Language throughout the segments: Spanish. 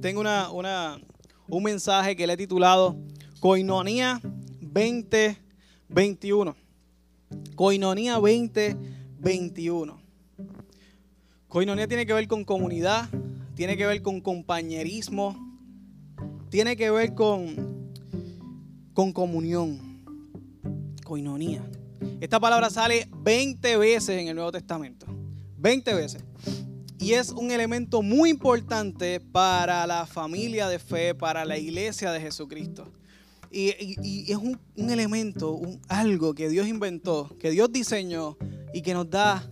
tengo una, un mensaje que le he titulado Coinonía 2021. Coinonía 2021. Coinonía tiene que ver con comunidad, tiene que ver con compañerismo, tiene que ver con, con comunión. Coinonía. Esta palabra sale 20 veces en el Nuevo Testamento. 20 veces. Y es un elemento muy importante para la familia de fe, para la iglesia de Jesucristo. Y, es un, elemento, algo que Dios inventó, que Dios diseñó y que nos da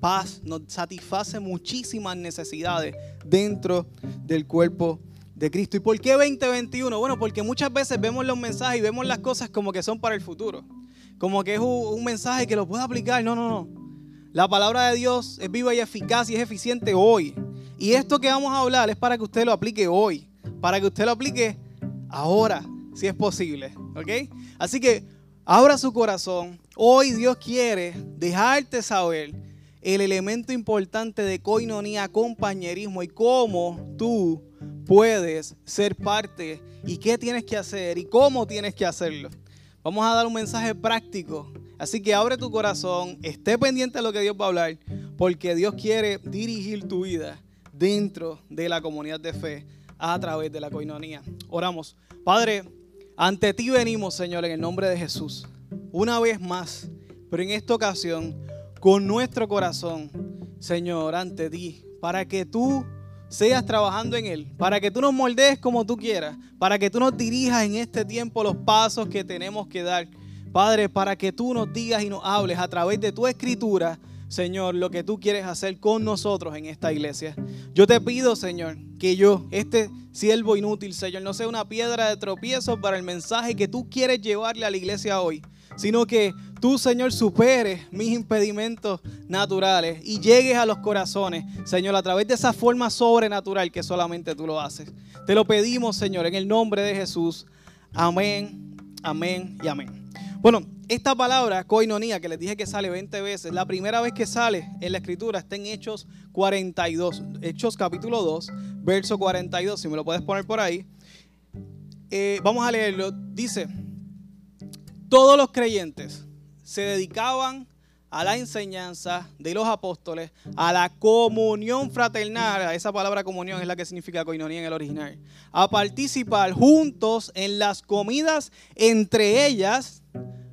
paz, nos satisface muchísimas necesidades dentro del cuerpo de Cristo. ¿Y por qué 2021? Bueno, porque muchas veces vemos los mensajes y vemos las cosas como que son para el futuro. Como que es un, mensaje que lo puedo aplicar. No, no, no. La palabra de Dios es viva y eficaz y es eficiente hoy. Y esto que vamos a hablar es para que usted lo aplique hoy. Para que usted lo aplique ahora, si es posible. ¿Ok? Así que abra su corazón. Hoy Dios quiere dejarte saber el elemento importante de coinonía, compañerismo y cómo tú puedes ser parte y qué tienes que hacer y cómo tienes que hacerlo. Vamos a dar un mensaje práctico. Así que abre tu corazón, esté pendiente de lo que Dios va a hablar, porque Dios quiere dirigir tu vida dentro de la comunidad de fe a través de la coinonía. Oramos. Padre, ante ti venimos, Señor, en el nombre de Jesús. Una vez más, pero en esta ocasión, con nuestro corazón, Señor, ante ti, para que tú seas trabajando en Él, para que tú nos moldees como tú quieras, para que tú nos dirijas en este tiempo los pasos que tenemos que dar. Padre, para que tú nos digas y nos hables a través de tu escritura, Señor, lo que tú quieres hacer con nosotros en esta iglesia. Yo te pido, Señor, que yo, este siervo inútil, Señor, no sea una piedra de tropiezo para el mensaje que tú quieres llevarle a la iglesia hoy, sino que tú, Señor, superes mis impedimentos naturales y llegues a los corazones, Señor, a través de esa forma sobrenatural que solamente tú lo haces. Te lo pedimos, Señor, en el nombre de Jesús. Amén, amén y amén. Bueno, esta palabra, coinonía, que les dije que sale 20 veces, la primera vez que sale en la escritura está en Hechos 42, Hechos capítulo 2, verso 42, si me lo puedes poner por ahí. Eh, vamos a leerlo. Dice, todos los creyentes se dedicaban a la enseñanza de los apóstoles, a la comunión fraternal, esa palabra comunión es la que significa coinonía en el original, a participar juntos en las comidas, entre ellas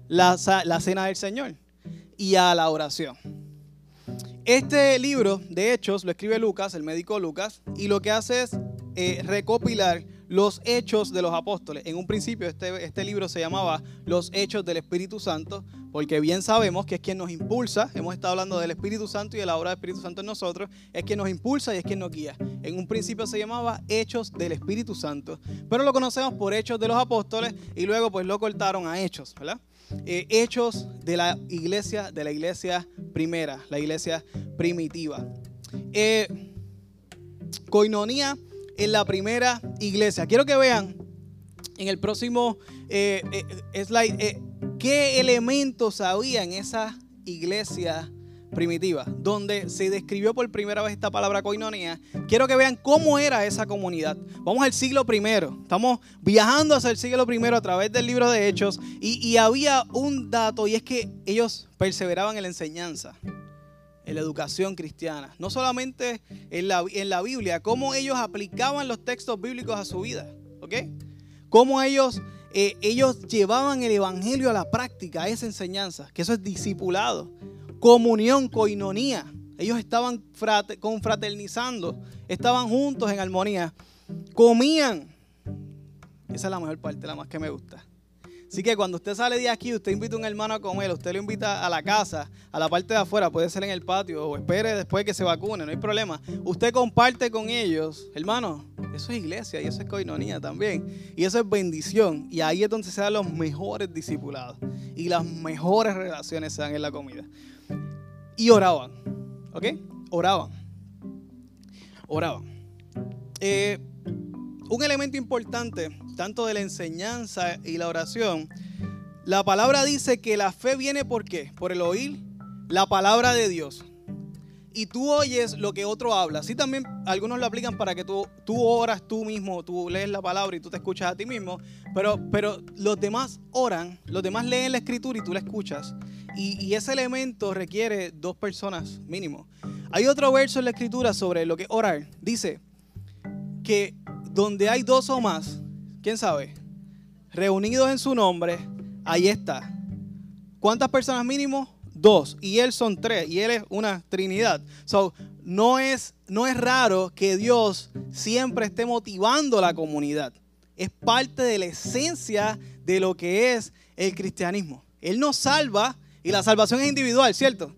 la, cena del Señor y a la oración. Este libro, de Hechos, lo escribe Lucas, el médico Lucas, y lo que hace es eh, recopilar los hechos de los apóstoles. En un principio este, este libro se llamaba Los Hechos del Espíritu Santo, porque bien sabemos que es quien nos impulsa, hemos estado hablando del Espíritu Santo y de la obra del Espíritu Santo en nosotros, es quien nos impulsa y es quien nos guía. En un principio se llamaba Hechos del Espíritu Santo, pero lo conocemos por Hechos de los Apóstoles y luego pues lo cortaron a Hechos, ¿verdad? Eh, hechos de la iglesia, de la iglesia primera, la iglesia primitiva. Eh, coinonía en la primera iglesia. Quiero que vean en el próximo eh, eh, slide eh, qué elementos había en esa iglesia primitiva, donde se describió por primera vez esta palabra coinonía. Quiero que vean cómo era esa comunidad. Vamos al siglo primero. Estamos viajando hacia el siglo primero a través del libro de Hechos y, y había un dato y es que ellos perseveraban en la enseñanza en la educación cristiana. No solamente en la, en la Biblia, cómo ellos aplicaban los textos bíblicos a su vida. ¿Ok? Cómo ellos, eh, ellos llevaban el Evangelio a la práctica, a esa enseñanza, que eso es discipulado. Comunión, coinonía. Ellos estaban confraternizando, estaban juntos en armonía. Comían. Esa es la mejor parte, la más que me gusta Así que cuando usted sale de aquí, usted invita a un hermano a comer, usted lo invita a la casa, a la parte de afuera, puede ser en el patio o espere después que se vacune, no hay problema. Usted comparte con ellos, hermano, eso es iglesia y eso es coinonía también. Y eso es bendición. Y ahí es donde se dan los mejores discipulados y las mejores relaciones se dan en la comida. Y oraban, ¿ok? Oraban. Oraban. Eh, un elemento importante tanto de la enseñanza y la oración, la palabra dice que la fe viene por qué? Por el oír la palabra de Dios. y tú oyes lo que otro habla. Sí, también algunos lo aplican para que tú, tú oras tú mismo, tú lees la palabra y tú te escuchas a ti mismo, pero, pero los demás oran, los demás leen la escritura y tú la escuchas. Y, y ese elemento requiere dos personas mínimo. Hay otro verso en la escritura sobre lo que orar. Dice que donde hay dos o más, ¿quién sabe? Reunidos en su nombre, ahí está. ¿Cuántas personas mínimo? dos y Él son tres y Él es una Trinidad. So, no es, no es raro que Dios siempre esté motivando la comunidad. Es parte de la esencia de lo que es el cristianismo. Él nos salva y la salvación es individual, ¿cierto?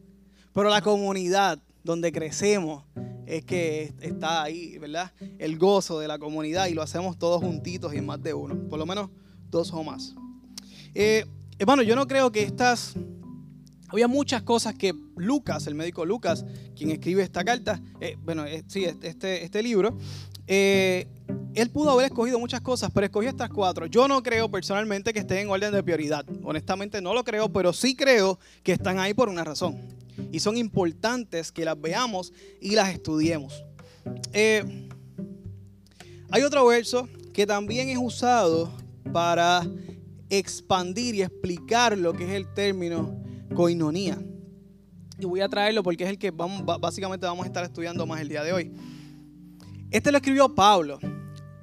Pero la comunidad donde crecemos es que está ahí, ¿verdad? El gozo de la comunidad y lo hacemos todos juntitos y en más de uno, por lo menos dos o más. Eh, hermano, yo no creo que estas había muchas cosas que Lucas, el médico Lucas, quien escribe esta carta, eh, bueno, eh, sí, este, este libro, eh, él pudo haber escogido muchas cosas, pero escogió estas cuatro. Yo no creo personalmente que estén en orden de prioridad. Honestamente no lo creo, pero sí creo que están ahí por una razón. Y son importantes que las veamos y las estudiemos. hay otro verso que también es usado para expandir y explicar lo que es el término coinonía. Y voy a traerlo porque es el que básicamente vamos a estar estudiando más el día de hoy. Este lo escribió Pablo.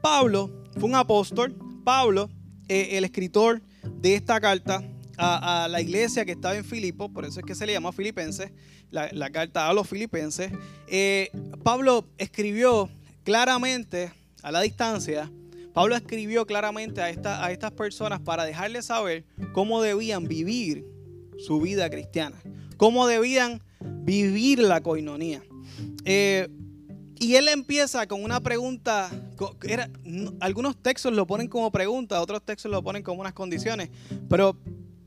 Pablo fue un apóstol. Pablo, eh, el escritor de esta carta a, la iglesia que estaba en Filipo, por eso es que se le llama Filipenses, la, carta a los Filipenses. Eh, Pablo escribió claramente a la distancia. Pablo escribió claramente a, a estas personas para dejarles saber cómo debían vivir su vida cristiana, cómo debían vivir la coinonía. Eh, y él empieza con una pregunta, algunos textos lo ponen como pregunta, otros textos lo ponen como unas condiciones, pero,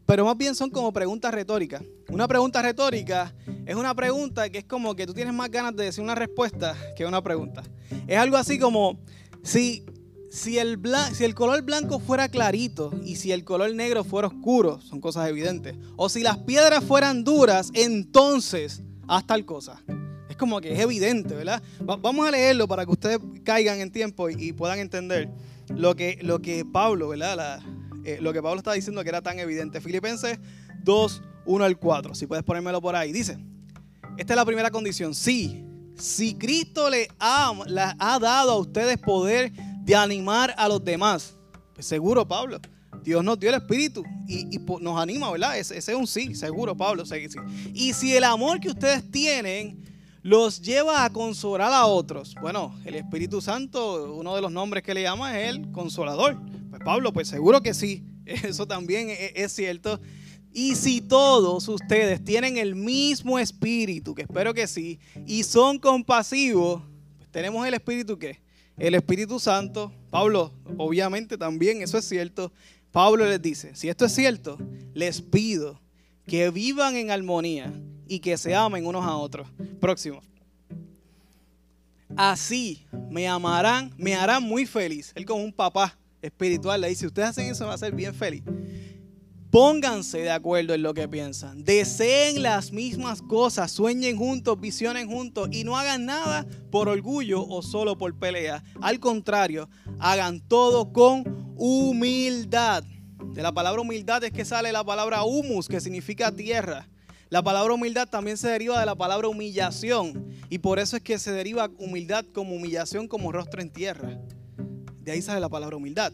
pero más bien son como preguntas retóricas. Una pregunta retórica es una pregunta que es como que tú tienes más ganas de decir una respuesta que una pregunta. Es algo así como, si si el, si el color blanco fuera clarito y si el color negro fuera oscuro, son cosas evidentes. O si las piedras fueran duras, entonces haz tal cosa. Es como que es evidente, ¿verdad? vamos a leerlo para que ustedes caigan en tiempo y, puedan entender lo que, lo que Pablo, ¿verdad? Eh, lo que Pablo está diciendo que era tan evidente. Filipenses 2, 1 al 4. Si puedes ponérmelo por ahí. Dice, esta es la primera condición. Sí, si Cristo le ha, ha dado a ustedes poder de animar a los demás. Pues seguro, Pablo. Dios nos dio el Espíritu y, nos anima, ¿verdad? Ese, es un sí, seguro, Pablo. Y si el amor que ustedes tienen los lleva a consolar a otros, bueno, el Espíritu Santo, uno de los nombres que le llama es el consolador. Pues Pablo, pues seguro que sí, eso también es, es cierto. Y si todos ustedes tienen el mismo espíritu, que espero que sí, y son compasivos, pues tenemos el espíritu que el Espíritu Santo, Pablo, obviamente también eso es cierto. Pablo les dice, si esto es cierto, les pido que vivan en armonía y que se amen unos a otros. Próximo. Así me amarán, me harán muy feliz. Él como un papá espiritual le dice, ustedes hacen eso, va a ser bien feliz. Pónganse de acuerdo en lo que piensan. Deseen las mismas cosas. Sueñen juntos, visionen juntos. Y no hagan nada por orgullo o solo por pelea. Al contrario, hagan todo con humildad. De la palabra humildad es que sale la palabra humus, que significa tierra. La palabra humildad también se deriva de la palabra humillación. Y por eso es que se deriva humildad como humillación, como rostro en tierra. De ahí sale la palabra humildad.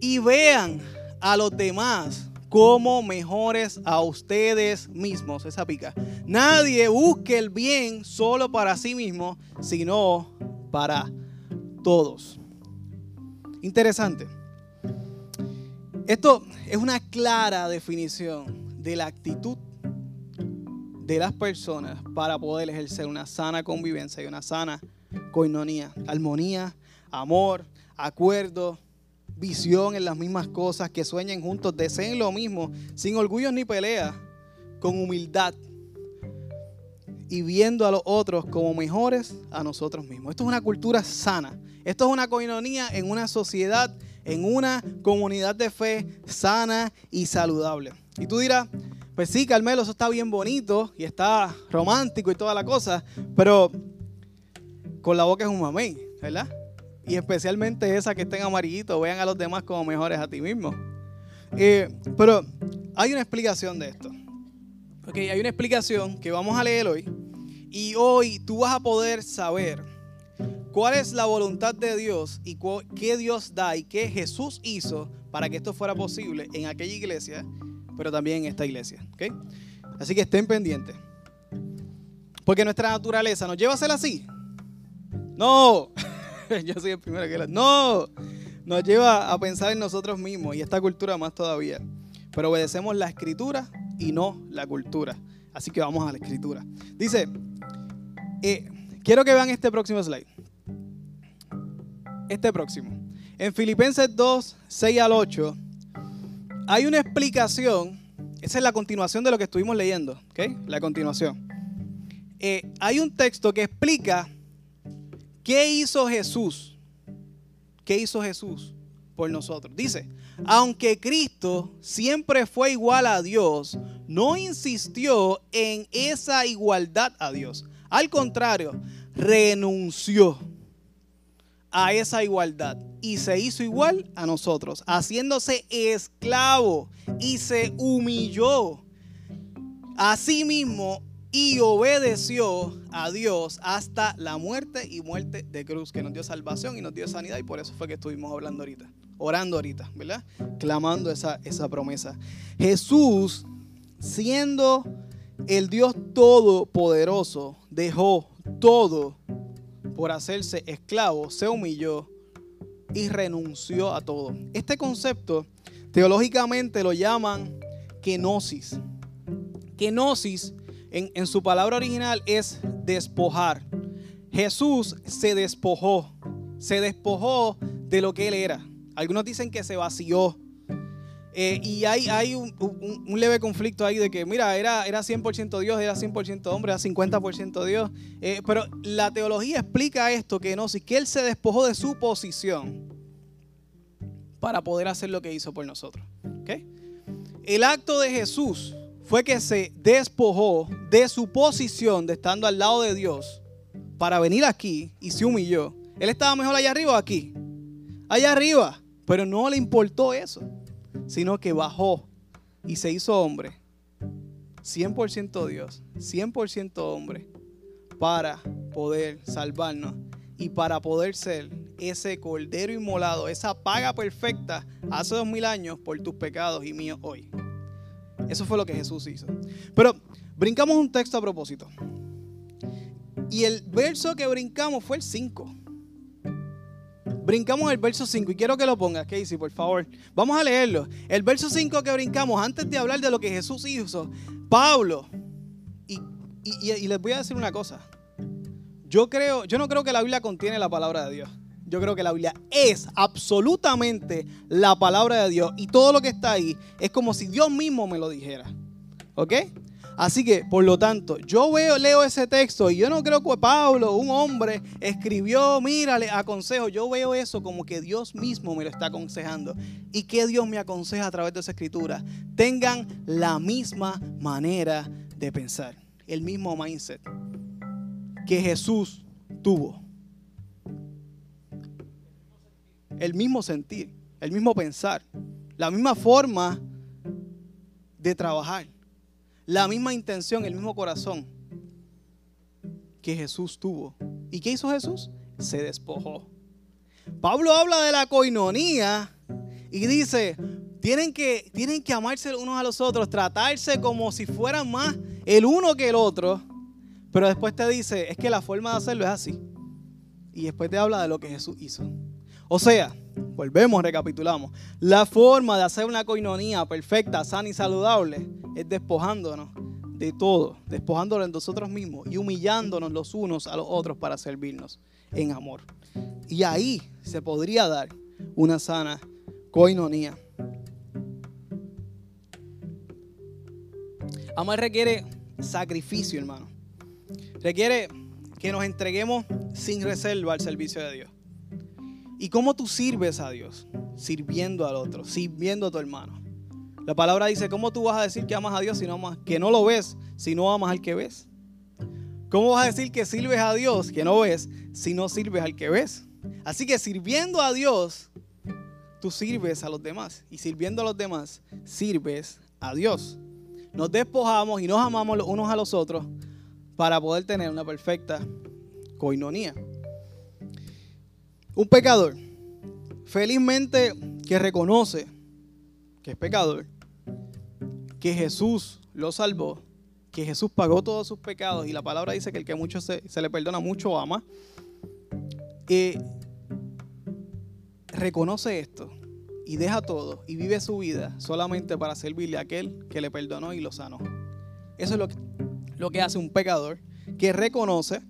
Y vean a los demás como mejores a ustedes mismos. Esa pica. Nadie busque el bien solo para sí mismo, sino para todos. Interesante. Esto es una clara definición de la actitud de las personas para poder ejercer una sana convivencia y una sana coinonía, armonía, amor, acuerdo, visión en las mismas cosas, que sueñen juntos, deseen lo mismo, sin orgullo ni pelea, con humildad y viendo a los otros como mejores a nosotros mismos. Esto es una cultura sana. Esto es una coinonía en una sociedad, en una comunidad de fe sana y saludable. Y tú dirás, pues sí, Carmelo, eso está bien bonito y está romántico y toda la cosa, pero con la boca es un mamey, ¿verdad? Y especialmente esa que estén amarillitos, vean a los demás como mejores a ti mismo. Eh, pero hay una explicación de esto. Ok, hay una explicación que vamos a leer hoy. Y hoy tú vas a poder saber cuál es la voluntad de Dios y qué Dios da y qué Jesús hizo para que esto fuera posible en aquella iglesia, pero también en esta iglesia. ¿okay? Así que estén pendientes. Porque nuestra naturaleza nos lleva a ser así. No, yo soy el primero que la... No, nos lleva a pensar en nosotros mismos y esta cultura más todavía. Pero obedecemos la escritura y no la cultura. Así que vamos a la escritura. Dice, eh, quiero que vean este próximo slide. Este próximo. En Filipenses 2, 6 al 8, hay una explicación. Esa es la continuación de lo que estuvimos leyendo. ¿ok? La continuación. Eh, hay un texto que explica qué hizo Jesús. ¿Qué hizo Jesús por nosotros? Dice, aunque Cristo siempre fue igual a Dios, no insistió en esa igualdad a Dios. Al contrario, renunció a esa igualdad y se hizo igual a nosotros, haciéndose esclavo y se humilló a sí mismo y obedeció a Dios hasta la muerte y muerte de cruz, que nos dio salvación y nos dio sanidad y por eso fue que estuvimos hablando ahorita, orando ahorita, ¿verdad? Clamando esa, esa promesa. Jesús, siendo el Dios todopoderoso dejó todo por hacerse esclavo, se humilló y renunció a todo. Este concepto teológicamente lo llaman kenosis. Kenosis en, su palabra original es despojar. Jesús se despojó, se despojó de lo que él era. Algunos dicen que se vació, eh, y hay, un, leve conflicto ahí de que, mira, era, era 100% Dios, era 100% hombre, era 50% Dios. Eh, pero la teología explica esto, que no, si que Él se despojó de su posición para poder hacer lo que hizo por nosotros. El acto de Jesús fue que se despojó de su posición de estando al lado de Dios para venir aquí y se humilló. Él estaba mejor allá arriba o aquí. Allá arriba, pero no le importó eso sino que bajó y se hizo hombre. 100% Dios, 100% hombre, para poder salvarnos y para poder ser ese cordero inmolado, esa paga perfecta hace dos mil años por tus pecados y míos hoy. Eso fue lo que Jesús hizo. Pero brincamos un texto a propósito. Y el verso que brincamos fue el 5 brincamos el verso 5 y quiero que lo pongas, Casey, por favor. Vamos a leerlo. El verso 5 que brincamos, antes de hablar de lo que Jesús hizo, Pablo, y, y, les voy a decir una cosa. Yo creo, yo no creo que la Biblia contiene la palabra de Dios. Yo creo que la Biblia es absolutamente la palabra de Dios. Y todo lo que está ahí es como si Dios mismo me lo dijera. ¿Ok? Así que, por lo tanto, yo leo ese texto y yo no creo que Pablo, un hombre, escribió, mírale, aconsejo. Yo veo eso como que Dios mismo me lo está aconsejando. ¿Y que Dios me aconseja a través de esa escritura? Tengan la misma manera de pensar, el mismo mindset que Jesús tuvo. El mismo sentir, el mismo pensar, la misma forma de trabajar la misma intención, el mismo corazón que Jesús tuvo. ¿Y qué hizo Jesús? Se despojó. Pablo habla de la coinonía y dice, tienen que, tienen que amarse unos a los otros, tratarse como si fueran más el uno que el otro. Pero después te dice, es que la forma de hacerlo es así. Y después te habla de lo que Jesús hizo. O sea, volvemos, recapitulamos. La forma de hacer una coinonía perfecta, sana y saludable es despojándonos de todo, despojándonos de nosotros mismos y humillándonos los unos a los otros para servirnos en amor. Y ahí se podría dar una sana coinonía. Amar requiere sacrificio, hermano. Requiere que nos entreguemos sin reserva al servicio de Dios. ¿Y cómo tú sirves a Dios? Sirviendo al otro, sirviendo a tu hermano. La palabra dice, ¿cómo tú vas a decir que amas a Dios si no amas, que no lo ves si no amas al que ves? ¿Cómo vas a decir que sirves a Dios que no ves si no sirves al que ves? Así que sirviendo a Dios, tú sirves a los demás. Y sirviendo a los demás, sirves a Dios. Nos despojamos y nos amamos los unos a los otros para poder tener una perfecta coinonía. Un pecador, felizmente que reconoce que es pecador, que Jesús lo salvó, que Jesús pagó todos sus pecados y la palabra dice que el que mucho se, le perdona, mucho ama. Eh, reconoce esto y deja todo y vive su vida solamente para servirle a aquel que le perdonó y lo sanó. Eso es lo lo que hace un pecador que reconoce,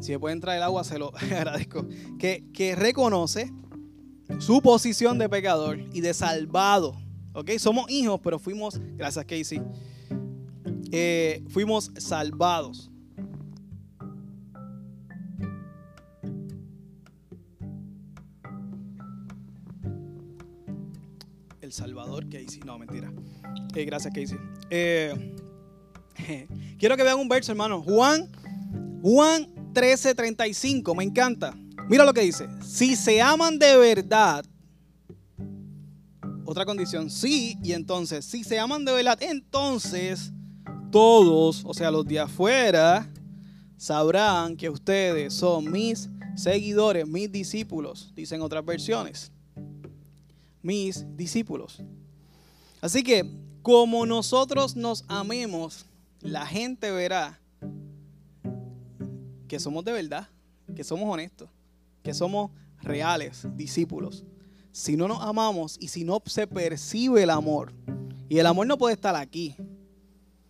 si me puede entrar el agua se lo agradezco, que, que reconoce su posición de pecador y de salvado. ¿Ok? Somos hijos, pero fuimos, gracias Casey, eh, fuimos salvados. El Salvador Casey. No, mentira. Eh, gracias, Casey. Eh, quiero que vean un verso, hermano. Juan, Juan 13:35. Me encanta. Mira lo que dice. Si se aman de verdad, otra condición, sí, y entonces, si se aman de verdad, entonces todos, o sea, los de afuera, sabrán que ustedes son mis seguidores, mis discípulos, dicen otras versiones. Mis discípulos. Así que, como nosotros nos amemos, la gente verá que somos de verdad, que somos honestos, que somos reales discípulos. Si no nos amamos y si no se percibe el amor, y el amor no puede estar aquí,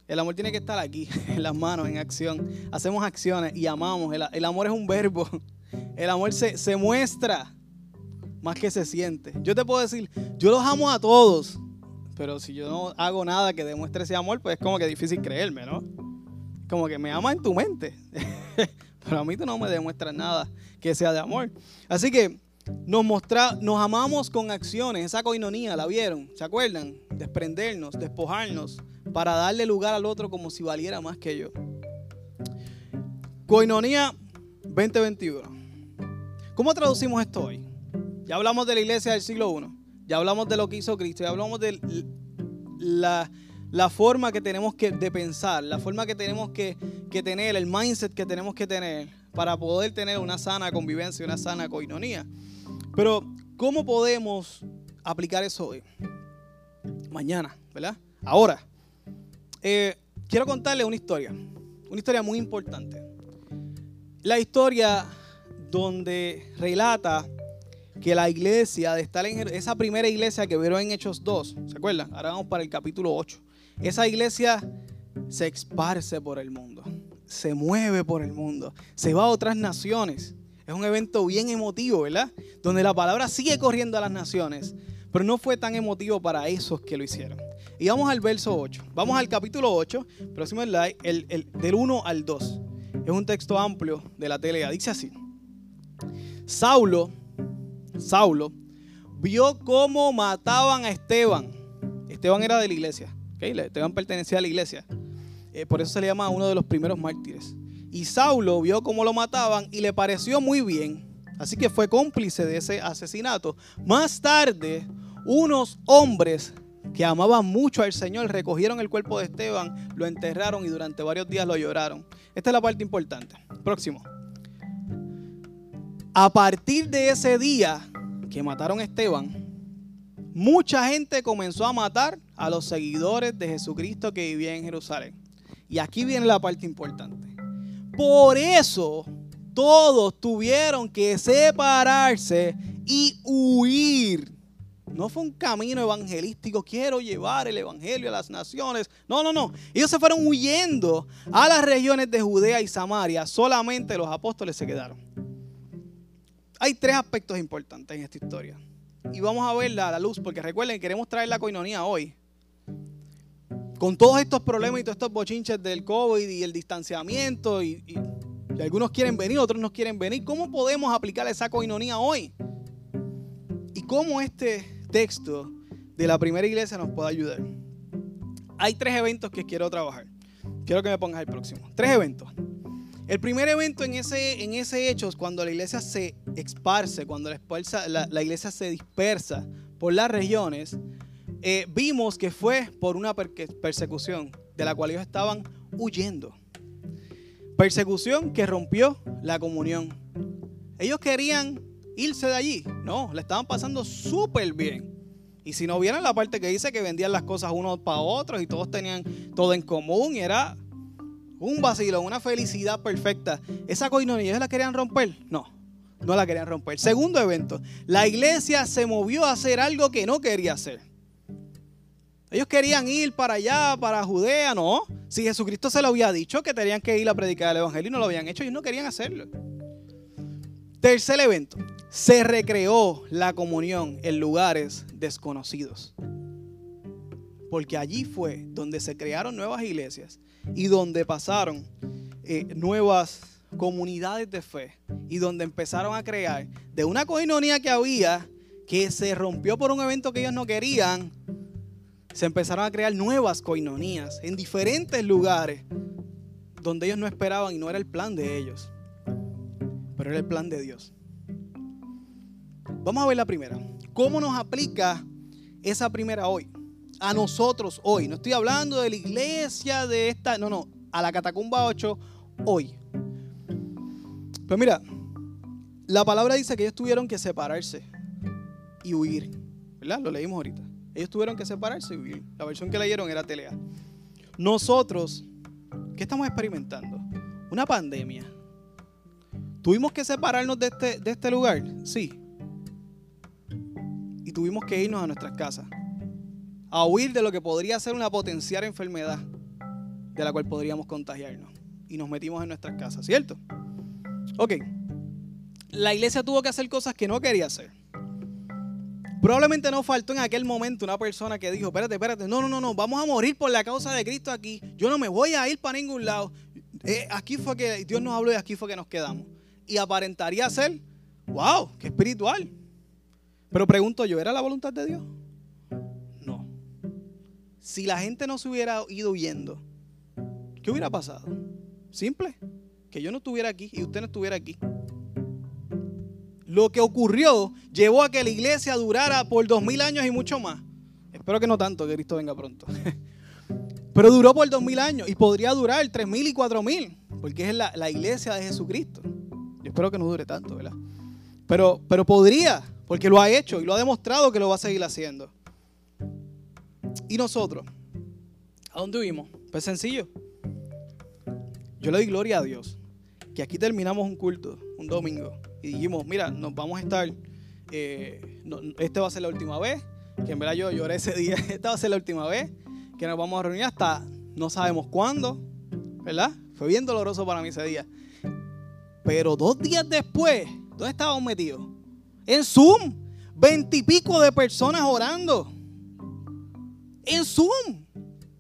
el amor tiene que estar aquí, en las manos, en acción. Hacemos acciones y amamos. El, amor es un verbo. El amor se, se, muestra más que se siente. Yo te puedo decir, yo los amo a todos. Pero si yo no hago nada que demuestre ese amor, pues es como que difícil creerme, ¿no? Como que me ama en tu mente. Pero a mí tú no me demuestras nada que sea de amor. Así que nos, mostra, nos amamos con acciones. Esa coinonía, ¿la vieron? ¿Se acuerdan? Desprendernos, despojarnos para darle lugar al otro como si valiera más que yo. Coinonía 2021. ¿Cómo traducimos esto hoy? Ya hablamos de la iglesia del siglo I, ya hablamos de lo que hizo Cristo, ya hablamos de la, forma que tenemos que, de pensar, la forma que tenemos que, que tener, el mindset que tenemos que tener para poder tener una sana convivencia, una sana coinonía. Pero, ¿cómo podemos aplicar eso hoy? Mañana, ¿verdad? Ahora. Eh, quiero contarle una historia, una historia muy importante. La historia donde relata que la iglesia de Stalin, esa primera iglesia que vieron en Hechos 2, ¿se acuerdan? Ahora vamos para el capítulo 8. Esa iglesia se esparce por el mundo, se mueve por el mundo, se va a otras naciones. Es un evento bien emotivo, ¿verdad? Donde la palabra sigue corriendo a las naciones, pero no fue tan emotivo para esos que lo hicieron. Y vamos al verso 8. Vamos al capítulo 8, próximo slide, el, del 1 al 2. Es un texto amplio de la tele. Dice así. Saulo, Saulo, vio cómo mataban a Esteban. Esteban era de la iglesia. Esteban pertenecía a la iglesia. Eh, por eso se le llama uno de los primeros mártires. Y Saulo vio cómo lo mataban y le pareció muy bien. Así que fue cómplice de ese asesinato. Más tarde, unos hombres que amaban mucho al Señor, recogieron el cuerpo de Esteban, lo enterraron y durante varios días lo lloraron. Esta es la parte importante. Próximo. A partir de ese día que mataron a Esteban, mucha gente comenzó a matar a los seguidores de Jesucristo que vivían en Jerusalén. Y aquí viene la parte importante. Por eso todos tuvieron que separarse y huir no fue un camino evangelístico, quiero llevar el evangelio a las naciones. No, no, no. Ellos se fueron huyendo a las regiones de Judea y Samaria. Solamente los apóstoles se quedaron. Hay tres aspectos importantes en esta historia. Y vamos a verla a la luz, porque recuerden, queremos traer la coinonía hoy. Con todos estos problemas y todos estos bochinches del COVID y el distanciamiento, y, algunos quieren venir, otros no quieren venir, ¿cómo podemos aplicar esa coinonía hoy? Y cómo este texto de la primera iglesia nos pueda ayudar. Hay tres eventos que quiero trabajar. Quiero que me pongas el próximo. Tres eventos. El primer evento en ese, en ese hecho es cuando la iglesia se esparce, cuando la, iglesia se dispersa por las regiones, eh, vimos que fue por una persecución de la cual ellos estaban huyendo. Persecución que rompió la comunión. Ellos querían irse de allí. No, le estaban pasando súper bien. Y si no vieran la parte que dice que vendían las cosas unos para otros y todos tenían todo en común y era un vacilo, una felicidad perfecta. ¿Esa coinonía ellos la querían romper? No, no la querían romper. Segundo evento, la iglesia se movió a hacer algo que no quería hacer. Ellos querían ir para allá, para Judea, no. Si Jesucristo se lo había dicho que tenían que ir a predicar el Evangelio y no lo habían hecho, ellos no querían hacerlo. Tercer evento, se recreó la comunión en lugares desconocidos. Porque allí fue donde se crearon nuevas iglesias y donde pasaron eh, nuevas comunidades de fe y donde empezaron a crear de una coinonía que había que se rompió por un evento que ellos no querían, se empezaron a crear nuevas coinonías en diferentes lugares donde ellos no esperaban y no era el plan de ellos, pero era el plan de Dios. Vamos a ver la primera. ¿Cómo nos aplica esa primera hoy? A nosotros hoy. No estoy hablando de la iglesia, de esta. No, no. A la Catacumba 8 hoy. Pues mira, la palabra dice que ellos tuvieron que separarse y huir. ¿Verdad? Lo leímos ahorita. Ellos tuvieron que separarse y. La versión que leyeron era Telea. Nosotros, ¿qué estamos experimentando? Una pandemia. ¿Tuvimos que separarnos de este, de este lugar? Sí y tuvimos que irnos a nuestras casas, a huir de lo que podría ser una potencial enfermedad de la cual podríamos contagiarnos. Y nos metimos en nuestras casas, ¿cierto? Ok, la iglesia tuvo que hacer cosas que no quería hacer. Probablemente no faltó en aquel momento una persona que dijo, espérate, espérate, no, no, no, no, vamos a morir por la causa de Cristo aquí. Yo no me voy a ir para ningún lado. Eh, aquí fue que Dios nos habló y aquí fue que nos quedamos. Y aparentaría ser, wow, qué espiritual. Pero pregunto yo, ¿era la voluntad de Dios? No. Si la gente no se hubiera ido huyendo, ¿qué hubiera pasado? Simple, que yo no estuviera aquí y usted no estuviera aquí. Lo que ocurrió llevó a que la iglesia durara por dos mil años y mucho más. Espero que no tanto, que Cristo venga pronto. Pero duró por dos mil años y podría durar tres mil y cuatro mil, porque es la, la, iglesia de Jesucristo. Yo espero que no dure tanto, ¿verdad? Pero, pero podría, porque lo ha hecho y lo ha demostrado que lo va a seguir haciendo. ¿Y nosotros? ¿A dónde vimos? Pues sencillo. Yo le doy gloria a Dios. Que aquí terminamos un culto, un domingo. Y dijimos, mira, nos vamos a estar. Eh, va a ser la última vez. Que en verdad yo lloré ese día. Esta va a ser la última vez. Que nos vamos a reunir hasta no sabemos cuándo. ¿Verdad? Fue bien doloroso para mí ese día. Pero dos días después, ¿dónde estábamos metidos? En Zoom, veintipico de personas orando. En Zoom.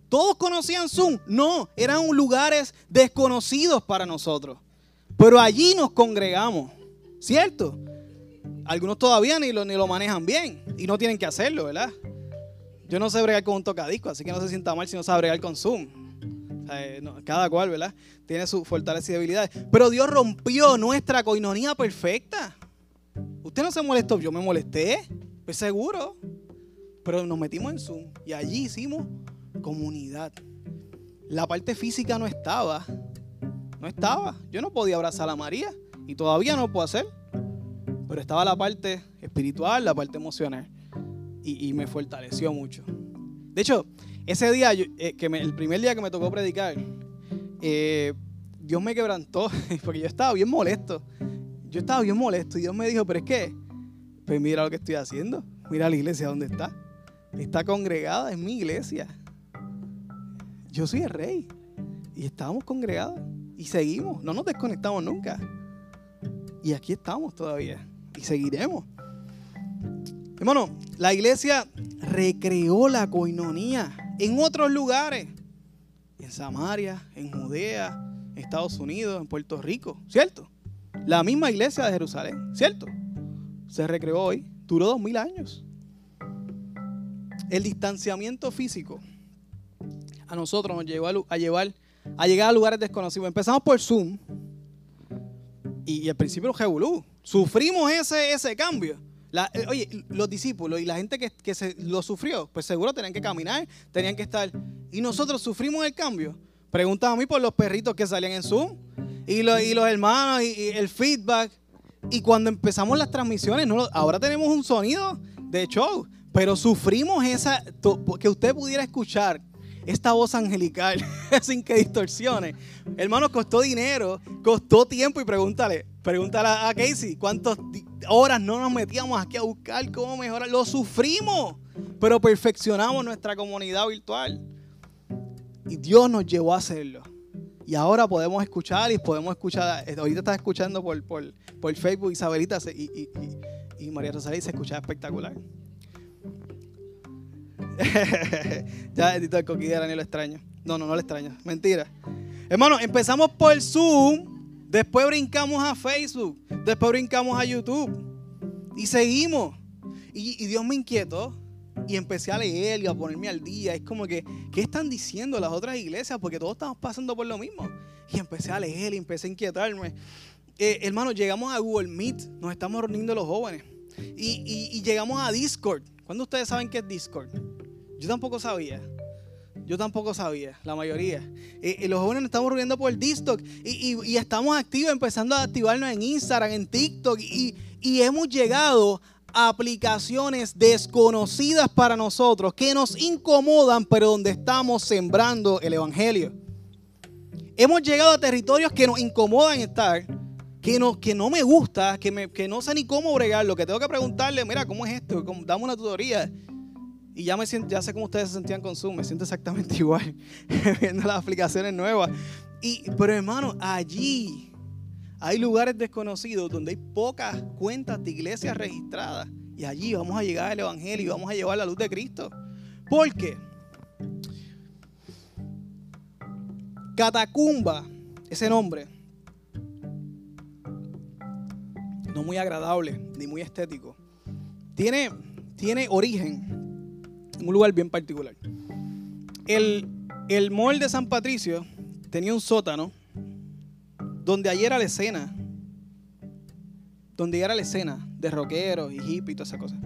Todos conocían Zoom. No, eran lugares desconocidos para nosotros. Pero allí nos congregamos. ¿Cierto? Algunos todavía ni lo, ni lo manejan bien y no tienen que hacerlo, ¿verdad? Yo no sé bregar con un tocadisco, así que no se sienta mal si no sabe bregar con Zoom. Eh, cada cual, ¿verdad? Tiene su fortaleza y debilidades. Pero Dios rompió nuestra coinonía perfecta. Usted no se molestó, yo me molesté, pues seguro. Pero nos metimos en Zoom y allí hicimos comunidad. La parte física no estaba. No estaba. Yo no podía abrazar a María y todavía no lo puedo hacer. Pero estaba la parte espiritual, la parte emocional. Y, me fortaleció mucho. De hecho, ese día, eh, que el primer día que me tocó predicar, eh, Dios me quebrantó porque yo estaba bien molesto yo estaba bien molesto y Dios me dijo, pero es que, pues mira lo que estoy haciendo. Mira la iglesia donde está. Está congregada, en mi iglesia. Yo soy el rey. Y estábamos congregados. Y seguimos. No nos desconectamos nunca. Y aquí estamos todavía. Y seguiremos. Hermano, la iglesia recreó la coinonía en otros lugares. En Samaria, en Judea, en Estados Unidos, en Puerto Rico. ¿Cierto? La misma iglesia de Jerusalén, ¿cierto? Se recreó hoy, duró dos mil años. el distanciamiento físico a nosotros nos llevó a, llevar, a llegar a lugares desconocidos. Empezamos por Zoom y, al principio Jebulú. Sufrimos ese, ese cambio. Eh, oye, los discípulos y la gente que, se, lo sufrió, pues seguro tenían que caminar, tenían que estar. Y nosotros sufrimos el cambio. Preguntan a mí por los perritos que salían en Zoom y, los hermanos y, el feedback. Y cuando empezamos las transmisiones, no, ahora tenemos un sonido de show, pero sufrimos esa, que usted pudiera escuchar esta voz angelical sin que distorsione. Hermano, costó dinero, costó tiempo y pregúntale, pregúntale a Casey cuántas horas no nos metíamos aquí a buscar cómo mejorar. Lo sufrimos, pero perfeccionamos nuestra comunidad virtual. Y Dios nos llevó a hacerlo. Y ahora podemos escuchar y podemos escuchar. Ahorita estás escuchando por, por, por Facebook Isabelita y, y, y, María Rosalía se escucha espectacular. ya, editor Coquidera, ni lo extraño. No, no, no lo extraño. Mentira. Hermano, empezamos por Zoom, después brincamos a Facebook, después brincamos a YouTube. Y seguimos. Y, y Dios me inquietó y empecé a leer y a ponerme al día. Es como que, ¿qué están diciendo las otras iglesias? Porque todos estamos pasando por lo mismo. Y empecé a leer y empecé a inquietarme. Eh, hermano, llegamos a Google Meet, nos estamos reuniendo los jóvenes. Y, llegamos a Discord. ¿Cuándo ustedes saben qué es Discord? Yo tampoco sabía. Yo tampoco sabía, la mayoría. Los jóvenes nos estamos reuniendo por Discord y, estamos activos, empezando a activarnos en Instagram, en TikTok y, hemos llegado aplicaciones desconocidas para nosotros que nos incomodan, pero donde estamos sembrando el Evangelio. Hemos llegado a territorios que nos incomodan estar, que no, que no me gusta, que, me, que no sé ni cómo bregar. Lo que tengo que preguntarle, mira, ¿cómo es esto? Dame una tutoría. Y ya, me siento, ya sé cómo ustedes se sentían con Zoom, me siento exactamente igual, viendo las aplicaciones nuevas. Y, pero hermano, allí hay lugares desconocidos donde hay pocas cuentas de iglesias registradas. Y allí vamos a llegar al Evangelio y vamos a llevar la luz de Cristo. ¿Por qué? Catacumba, ese nombre, no muy agradable ni muy estético, tiene, tiene origen en un lugar bien particular. El, el mall de San Patricio tenía un sótano donde ayer era la escena, donde era la escena de rockeros y hippies y todas esas cosas.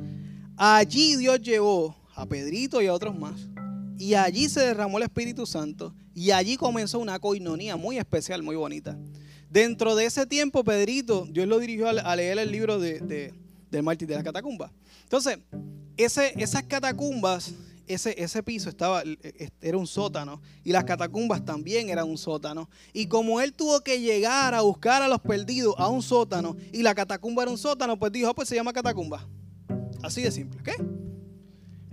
Allí Dios llevó a Pedrito y a otros más. Y allí se derramó el Espíritu Santo. Y allí comenzó una coinonía muy especial, muy bonita. Dentro de ese tiempo, Pedrito, Dios lo dirigió a leer el libro de, del mártir de la catacumba. Entonces, ese, esas catacumbas ese, piso estaba, e, era un sótano y las catacumbas también eran un sótano. Y como él tuvo que llegar a buscar a los perdidos a un sótano y la catacumba era un sótano, pues dijo, ah, pues se llama catacumba. Así de simple, ¿ok?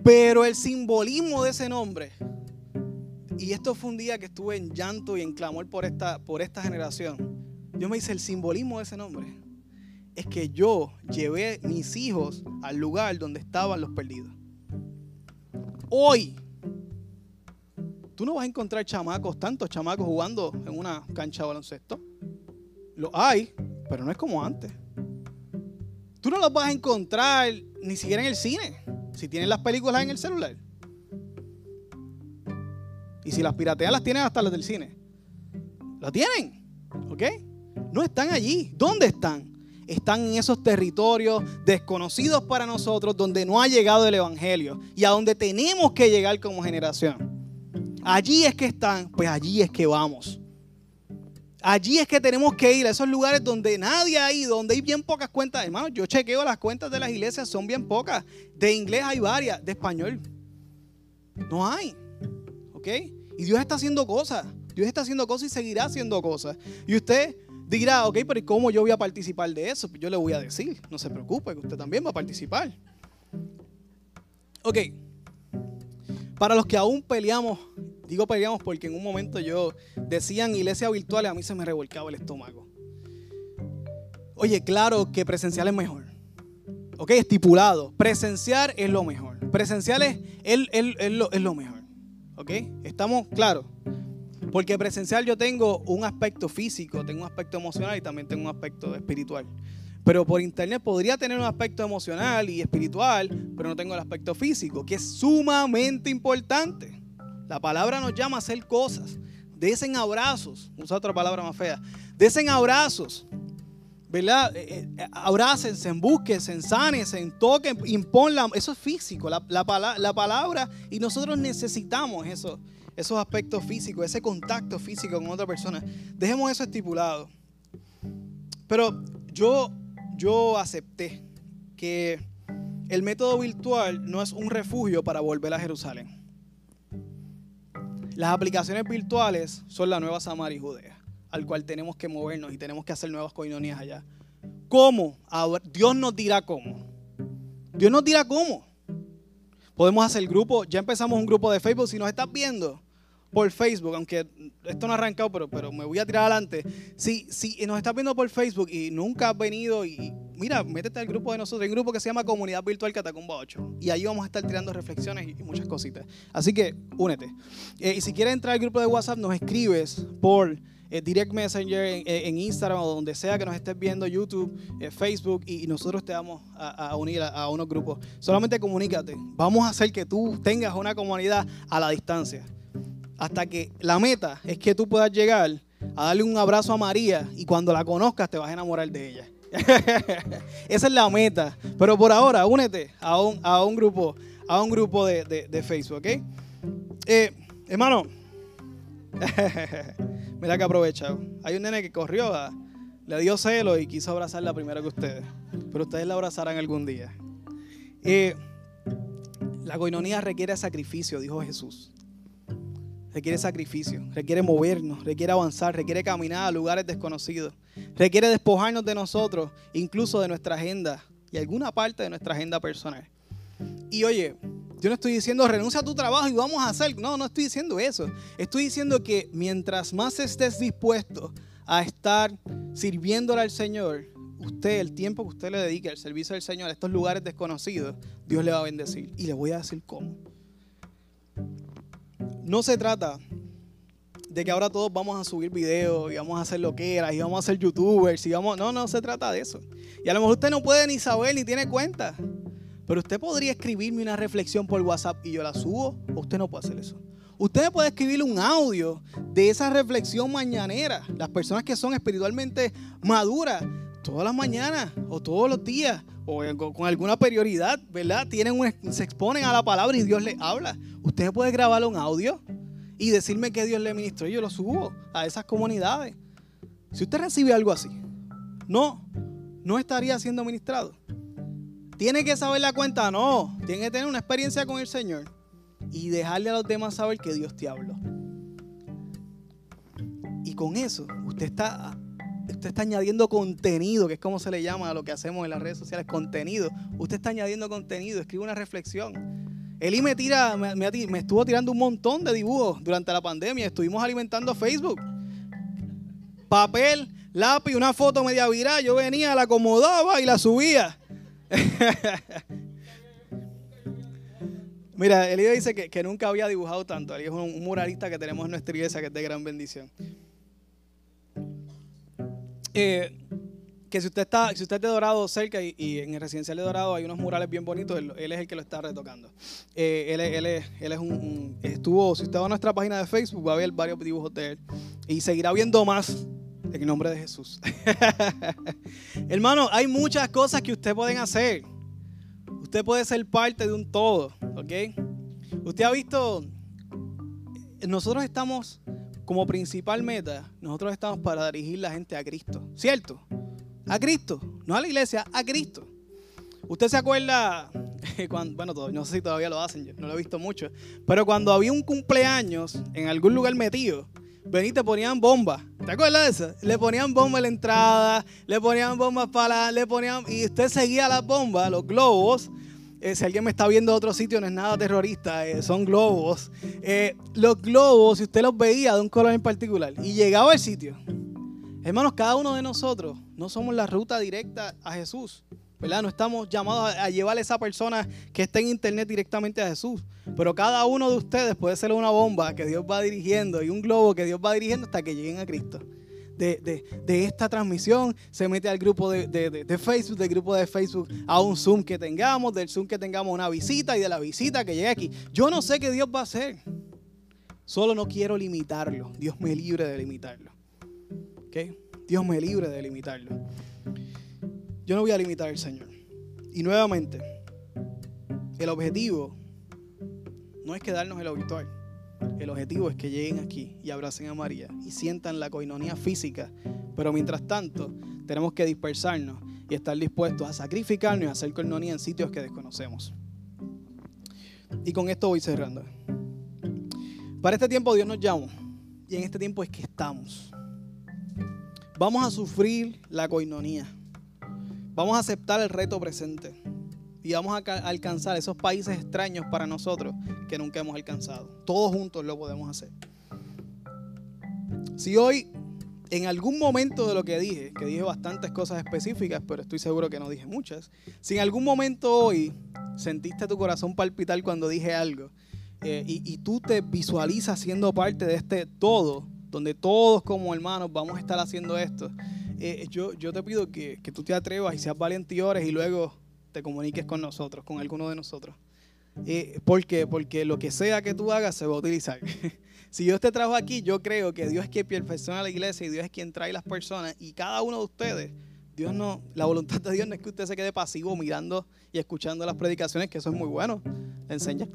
Pero el simbolismo de ese nombre, y esto fue un día que estuve en llanto y en clamor por esta, por esta generación, yo me dice, el simbolismo de ese nombre es que yo llevé mis hijos al lugar donde estaban los perdidos. Hoy, tú no vas a encontrar chamacos, tantos chamacos jugando en una cancha de baloncesto. Lo hay, pero no es como antes. Tú no los vas a encontrar ni siquiera en el cine, si tienen las películas en el celular. Y si las piratean, las tienen hasta las del cine. Lo tienen, ¿ok? No están allí. ¿Dónde están? están en esos territorios desconocidos para nosotros, donde no ha llegado el Evangelio y a donde tenemos que llegar como generación. Allí es que están, pues allí es que vamos. Allí es que tenemos que ir a esos lugares donde nadie ha ido, donde hay bien pocas cuentas. Hermano, yo chequeo las cuentas de las iglesias, son bien pocas. De inglés hay varias, de español no hay. ¿Ok? Y Dios está haciendo cosas. Dios está haciendo cosas y seguirá haciendo cosas. Y usted dirá, ok, pero ¿cómo yo voy a participar de eso? Pues yo le voy a decir, no se preocupe, que usted también va a participar. Ok, para los que aún peleamos, digo peleamos porque en un momento yo decían iglesia virtual a mí se me revolcaba el estómago. Oye, claro que presencial es mejor. Ok, estipulado. Presencial es lo mejor. Presencial es, lo, es lo mejor. Ok, estamos claros. Porque presencial yo tengo un aspecto físico, tengo un aspecto emocional y también tengo un aspecto espiritual. Pero por internet podría tener un aspecto emocional y espiritual, pero no tengo el aspecto físico, que es sumamente importante. La palabra nos llama a hacer cosas. Desen abrazos, usa otra palabra más fea. Desen abrazos, ¿verdad? Eh, eh, abrácense, búsquense, en toquen, imponlan. Eso es físico, la, la, palabra. Y nosotros necesitamos eso, esos aspectos físicos, ese contacto físico con otra persona. Dejemos eso estipulado. Pero yo yo acepté que el método virtual no es un refugio para volver a Jerusalén. Las aplicaciones virtuales son la nueva Samaria y Judea, al cual tenemos que movernos y tenemos que hacer nuevas coinonías allá. ¿Cómo? Dios nos dirá cómo. Dios nos dirá cómo. Podemos hacer grupo, ya empezamos un grupo de Facebook. Si nos estás viendo, por Facebook, aunque esto no ha arrancado, pero, pero me voy a tirar adelante. Si, si nos estás viendo por Facebook y nunca has venido y mira, métete al grupo de nosotros, hay un grupo que se llama Comunidad Virtual Catacumba 8 y ahí vamos a estar tirando reflexiones y, muchas cositas. Así que únete. Eh, y si quieres entrar al grupo de WhatsApp, nos escribes por eh, Direct Messenger en, Instagram o donde sea que nos estés viendo, YouTube, eh, Facebook, y, nosotros te vamos a, unir a, unos grupos. Solamente comunícate. Vamos a hacer que tú tengas una comunidad a la distancia hasta que la meta es que tú puedas llegar a darle un abrazo a María y cuando la conozcas te vas a enamorar de ella. Esa es la meta. Pero por ahora, únete a un, a un grupo, a un grupo de, Facebook, ¿ok? Eh, hermano, mira que aprovechado. Hay un nene que corrió, le dio celo y quiso abrazarla primero que ustedes. Pero ustedes la abrazarán algún día. Eh, la coinonía requiere sacrificio, dijo Jesús requiere sacrificio, requiere movernos, requiere avanzar, requiere caminar a lugares desconocidos, requiere despojarnos de nosotros, incluso de nuestra agenda y alguna parte de nuestra agenda personal. Y oye, yo no estoy diciendo renuncia a tu trabajo y vamos a hacer, no, no estoy diciendo eso. Estoy diciendo que mientras más estés dispuesto a estar sirviéndole al Señor, usted, el tiempo que usted le dedique al servicio del Señor a estos lugares desconocidos, Dios le va a bendecir. Y le voy a decir cómo. No se trata de que ahora todos vamos a subir videos y vamos a hacer lo que era y vamos a ser youtubers y vamos. No, no se trata de eso. Y a lo mejor usted no puede ni saber ni tiene cuenta. Pero usted podría escribirme una reflexión por WhatsApp y yo la subo, o usted no puede hacer eso. Usted puede escribir un audio de esa reflexión mañanera. Las personas que son espiritualmente maduras, todas las mañanas o todos los días o con alguna prioridad, ¿verdad? Tienen se exponen a la palabra y Dios les habla. Usted puede grabar un audio y decirme que Dios le ministró yo lo subo a esas comunidades. Si usted recibe algo así, no, no estaría siendo ministrado. Tiene que saber la cuenta, no, tiene que tener una experiencia con el Señor y dejarle a los demás saber que Dios te habló. Y con eso, usted está usted está añadiendo contenido, que es como se le llama a lo que hacemos en las redes sociales, contenido. Usted está añadiendo contenido, escribe una reflexión. Eli me tira, me, estuvo tirando un montón de dibujos durante la pandemia. Estuvimos alimentando Facebook. Papel, lápiz, una foto media viral. Yo venía, la acomodaba y la subía. Mira, Eli dice que, nunca había dibujado tanto. Eli es un muralista que tenemos en nuestra iglesia que es de gran bendición. Eh, que si usted está, si usted es de Dorado cerca y, en el residencial de Dorado hay unos murales bien bonitos, él, es el que lo está retocando. Eh, él, él, él, es un, estuvo, si usted va a nuestra página de Facebook va a ver varios dibujos de él y seguirá viendo más en el nombre de Jesús. Hermano, hay muchas cosas que usted pueden hacer. Usted puede ser parte de un todo, ¿ok? Usted ha visto, nosotros estamos como principal meta, nosotros estamos para dirigir la gente a Cristo, ¿cierto? A Cristo, no a la iglesia, a Cristo. Usted se acuerda, cuando, bueno, no sé si todavía lo hacen, yo no lo he visto mucho, pero cuando había un cumpleaños en algún lugar metido, vení te ponían bombas. ¿Te acuerdas de eso? Le ponían bombas en la entrada, le ponían bombas para, le ponían, y usted seguía las bombas, los globos, eh, si alguien me está viendo de otro sitio, no es nada terrorista, eh, son globos. Eh, los globos, si usted los veía de un color en particular y llegaba al sitio, hermanos, cada uno de nosotros no somos la ruta directa a Jesús, ¿verdad? No estamos llamados a, llevar a esa persona que está en internet directamente a Jesús, pero cada uno de ustedes puede ser una bomba que Dios va dirigiendo y un globo que Dios va dirigiendo hasta que lleguen a Cristo. De, esta transmisión, se mete al grupo de, de, Facebook, del grupo de Facebook a un Zoom que tengamos, del Zoom que tengamos una visita y de la visita que llegue aquí. Yo no sé qué Dios va a hacer. Solo no quiero limitarlo. Dios me libre de limitarlo. Dios me libre de limitarlo. Yo no voy a limitar al Señor. Y nuevamente, el objetivo no es quedarnos en lo virtual. El objetivo es que lleguen aquí y abracen a María y sientan la coinonía física. Pero mientras tanto, tenemos que dispersarnos y estar dispuestos a sacrificarnos y hacer coinonía en sitios que desconocemos. Y con esto voy cerrando. Para este tiempo Dios nos llama y en este tiempo es que estamos. Vamos a sufrir la coinonía. Vamos a aceptar el reto presente y vamos a alcanzar esos países extraños para nosotros que nunca hemos alcanzado. Todos juntos lo podemos hacer. Si hoy, en algún momento de lo que dije, que dije bastantes cosas específicas, pero estoy seguro que no dije muchas, si en algún momento hoy sentiste tu corazón palpitar cuando dije algo eh, y, tú te visualizas siendo parte de este todo, donde todos como hermanos vamos a estar haciendo esto, eh, yo, yo te pido que, que tú te atrevas y seas valiente y ores y luego te comuniques con nosotros, con alguno de nosotros. Eh, ¿Por qué? Porque lo que sea que tú hagas se va a utilizar. si Dios te trajo aquí, yo creo que Dios es quien perfecciona la iglesia y Dios es quien trae las personas. Y cada uno de ustedes, Dios no, la voluntad de Dios no es que usted se quede pasivo mirando y escuchando las predicaciones, que eso es muy bueno. La, enseña,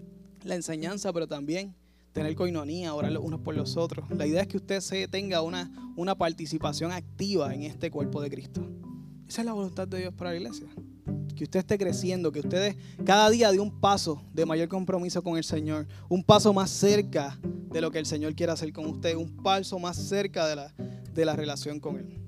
la enseñanza, pero también tener coinonía, orar los unos por los otros. La idea es que usted se tenga una, una participación activa en este cuerpo de Cristo. Esa es la voluntad de Dios para la iglesia que usted esté creciendo, que ustedes cada día dé un paso de mayor compromiso con el Señor, un paso más cerca de lo que el Señor quiere hacer con usted, un paso más cerca de la, de la relación con Él.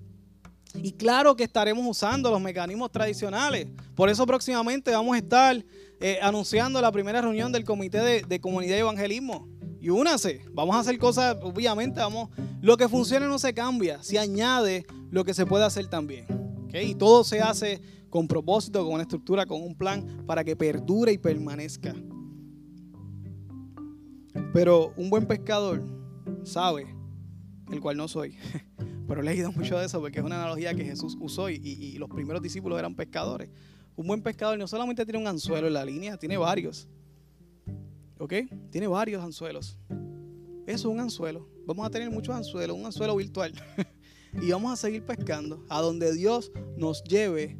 Y claro que estaremos usando los mecanismos tradicionales. Por eso próximamente vamos a estar eh, anunciando la primera reunión del Comité de, Comunidad y Evangelismo. Y únase, vamos a hacer cosas, obviamente, vamos, lo que funciona no se cambia, se añade lo que se puede hacer también. Y todo se hace con propósito, con una estructura, con un plan para que perdure y permanezca. Pero un buen pescador sabe, el cual no soy, pero he leído mucho de eso porque es una analogía que Jesús usó y, los primeros discípulos eran pescadores. Un buen pescador no solamente tiene un anzuelo en la línea, tiene varios. ¿Ok? Tiene varios anzuelos. Eso es un anzuelo. Vamos a tener muchos anzuelos, un anzuelo virtual. y vamos a seguir pescando a donde Dios nos lleve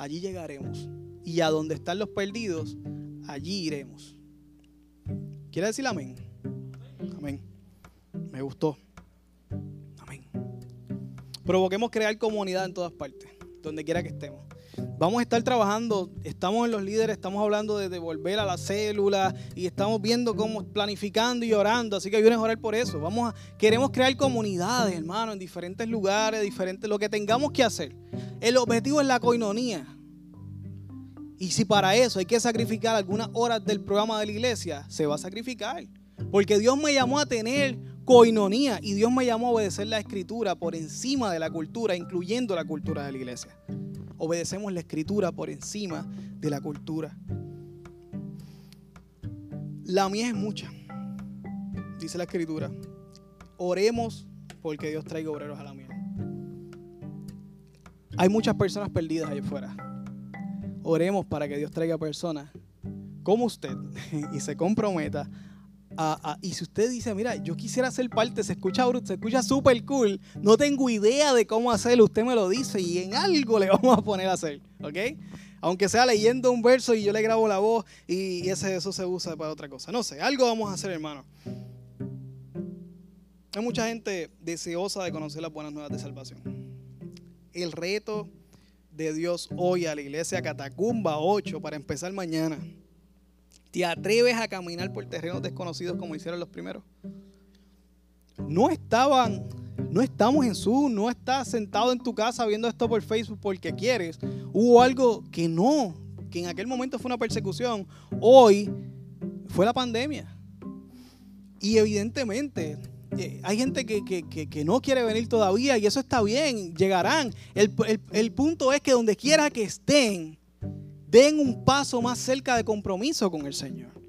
allí llegaremos. Y a donde están los perdidos, allí iremos. ¿Quiere decir amén? Amén. Me gustó. Amén. Provoquemos crear comunidad en todas partes, donde quiera que estemos. Vamos a estar trabajando, estamos en los líderes, estamos hablando de devolver a la célula y estamos viendo cómo planificando y orando, así que ayúdenos a orar por eso. Vamos a, queremos crear comunidades, hermano, en diferentes lugares, diferentes, lo que tengamos que hacer. El objetivo es la coinonía. Y si para eso hay que sacrificar algunas horas del programa de la iglesia, se va a sacrificar. Porque Dios me llamó a tener coinonía y Dios me llamó a obedecer la escritura por encima de la cultura, incluyendo la cultura de la iglesia obedecemos la escritura por encima de la cultura. La mía es mucha, dice la escritura. Oremos porque Dios traiga obreros a la mía. Hay muchas personas perdidas allá afuera. Oremos para que Dios traiga personas como usted y se comprometa y si usted dice, mira, yo quisiera ser parte, se escucha bruto, se escucha súper cool, no tengo idea de cómo hacerlo, usted me lo dice y en algo le vamos a poner a hacer, ¿ok? Aunque sea leyendo un verso y yo le grabo la voz y eso se usa para otra cosa. No sé, algo vamos a hacer, hermano. Hay mucha gente deseosa de conocer las buenas nuevas de salvación. El reto de Dios hoy a la iglesia Catacumba 8 para empezar mañana ¿Te atreves a caminar por terrenos desconocidos como hicieron los primeros? No estaban, no estamos en Zoom, no estás sentado en tu casa viendo esto por Facebook porque quieres. Hubo algo que no, que en aquel momento fue una persecución. Hoy fue la pandemia. Y evidentemente eh, hay gente que, no quiere venir todavía y eso está bien, llegarán. El, el punto es que donde quiera que estén, den un paso más cerca de compromiso con el Señor.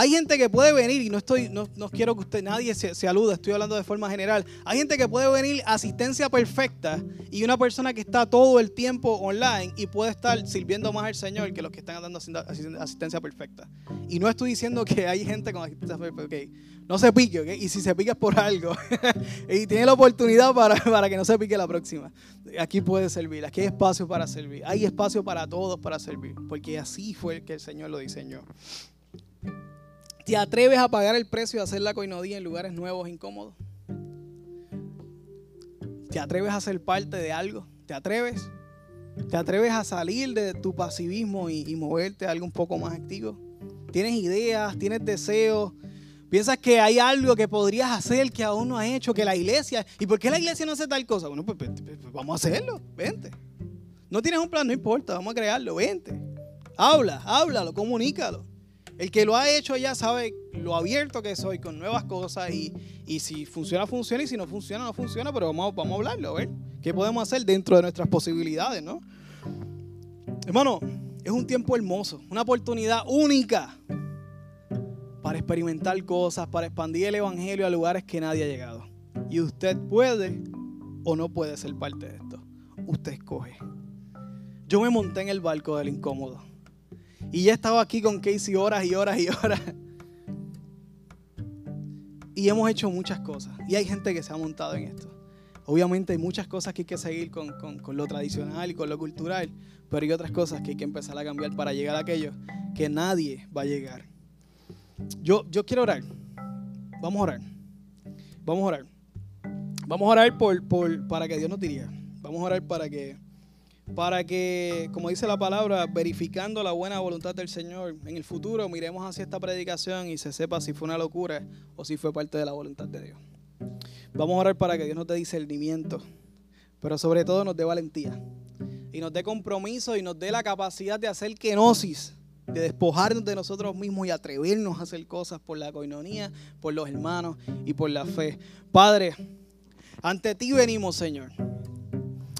Hay gente que puede venir, y no estoy, no, no quiero que usted, nadie se, se alude, estoy hablando de forma general. Hay gente que puede venir asistencia perfecta y una persona que está todo el tiempo online y puede estar sirviendo más al Señor que los que están dando asistencia perfecta. Y no estoy diciendo que hay gente con asistencia perfecta, okay. no se pique, ¿ok? Y si se pique es por algo. y tiene la oportunidad para, para que no se pique la próxima. Aquí puede servir, aquí hay espacio para servir. Hay espacio para todos para servir, porque así fue que el Señor lo diseñó. ¿Te atreves a pagar el precio de hacer la coinodía en lugares nuevos incómodos? ¿Te atreves a ser parte de algo? ¿Te atreves? ¿Te atreves a salir de tu pasivismo y, moverte a algo un poco más activo? ¿Tienes ideas? ¿Tienes deseos? ¿Piensas que hay algo que podrías hacer que aún no has hecho? Que la iglesia... ¿Y por qué la iglesia no hace tal cosa? Bueno, pues, pues, pues, pues vamos a hacerlo. Vente. No tienes un plan, no importa. Vamos a crearlo. Vente. Habla, háblalo, comunícalo. El que lo ha hecho ya sabe lo abierto que soy con nuevas cosas y, si funciona, funciona y si no funciona, no funciona, pero vamos, vamos a hablarlo, a ver qué podemos hacer dentro de nuestras posibilidades, ¿no? Hermano, es un tiempo hermoso, una oportunidad única para experimentar cosas, para expandir el Evangelio a lugares que nadie ha llegado. Y usted puede o no puede ser parte de esto. Usted escoge. Yo me monté en el barco del incómodo. Y ya he estado aquí con Casey horas y horas y horas. Y hemos hecho muchas cosas. Y hay gente que se ha montado en esto. Obviamente hay muchas cosas que hay que seguir con, lo tradicional y con lo cultural. Pero hay otras cosas que hay que empezar a cambiar para llegar a aquello que nadie va a llegar. Yo, yo quiero orar. Vamos a orar. Vamos a orar. Vamos a orar por, por, para que Dios nos diría. Vamos a orar para que para que, como dice la palabra, verificando la buena voluntad del Señor, en el futuro miremos hacia esta predicación y se sepa si fue una locura o si fue parte de la voluntad de Dios. Vamos a orar para que Dios nos dé discernimiento, pero sobre todo nos dé valentía y nos dé compromiso y nos dé la capacidad de hacer kenosis, de despojarnos de nosotros mismos y atrevernos a hacer cosas por la coinonía, por los hermanos y por la fe. Padre, ante ti venimos, Señor.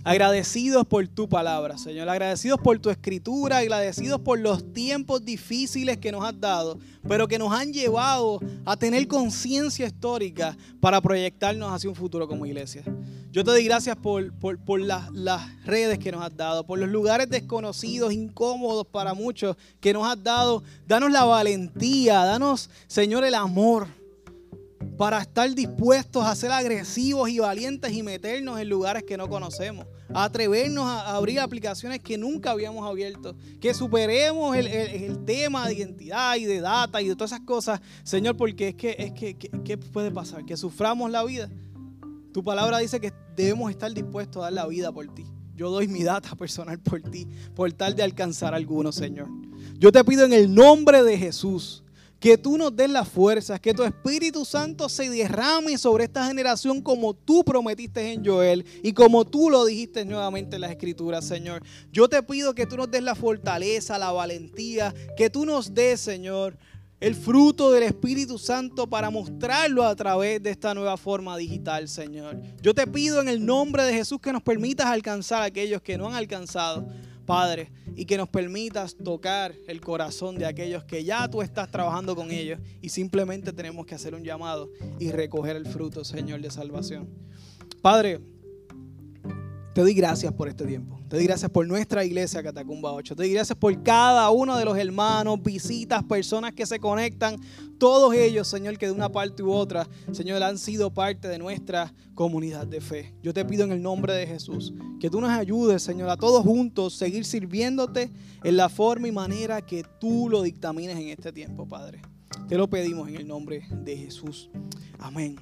Agradecidos por tu palabra, Señor. Agradecidos por tu escritura, agradecidos por los tiempos difíciles que nos has dado, pero que nos han llevado a tener conciencia histórica para proyectarnos hacia un futuro como iglesia. Yo te doy gracias por, por, las, las redes que nos has dado, por los lugares desconocidos, incómodos para muchos que nos has dado. Danos la valentía, danos, Señor, el amor para estar dispuestos a ser agresivos y valientes y meternos en lugares que no conocemos a atrevernos a abrir aplicaciones que nunca habíamos abierto, que superemos el, tema de identidad y de data y de todas esas cosas, Señor, porque es que, es que, ¿qué puede pasar? Que suframos la vida. Tu palabra dice que debemos estar dispuestos a dar la vida por ti. Yo doy mi data personal por ti, por tal de alcanzar alguno, Señor. Yo te pido en el nombre de Jesús que tú nos des las fuerzas, que tu Espíritu Santo se derrame sobre esta generación como tú prometiste en Joel y como tú lo dijiste nuevamente en las Escrituras, Señor. Yo te pido que tú nos des la fortaleza, la valentía, que tú nos des, Señor, el fruto del Espíritu Santo para mostrarlo a través de esta nueva forma digital, Señor. Yo te pido en el nombre de Jesús que nos permitas alcanzar a aquellos que no han alcanzado. Padre, y que nos permitas tocar el corazón de aquellos que ya tú estás trabajando con ellos y simplemente tenemos que hacer un llamado y recoger el fruto, Señor, de salvación. Padre, te doy gracias por este tiempo. Te doy gracias por nuestra iglesia Catacumba 8. Te doy gracias por cada uno de los hermanos, visitas, personas que se conectan. Todos ellos, Señor, que de una parte u otra, Señor, han sido parte de nuestra comunidad de fe. Yo te pido en el nombre de Jesús que tú nos ayudes, Señor, a todos juntos seguir sirviéndote en la forma y manera que tú lo dictamines en este tiempo, Padre. Te lo pedimos en el nombre de Jesús. Amén.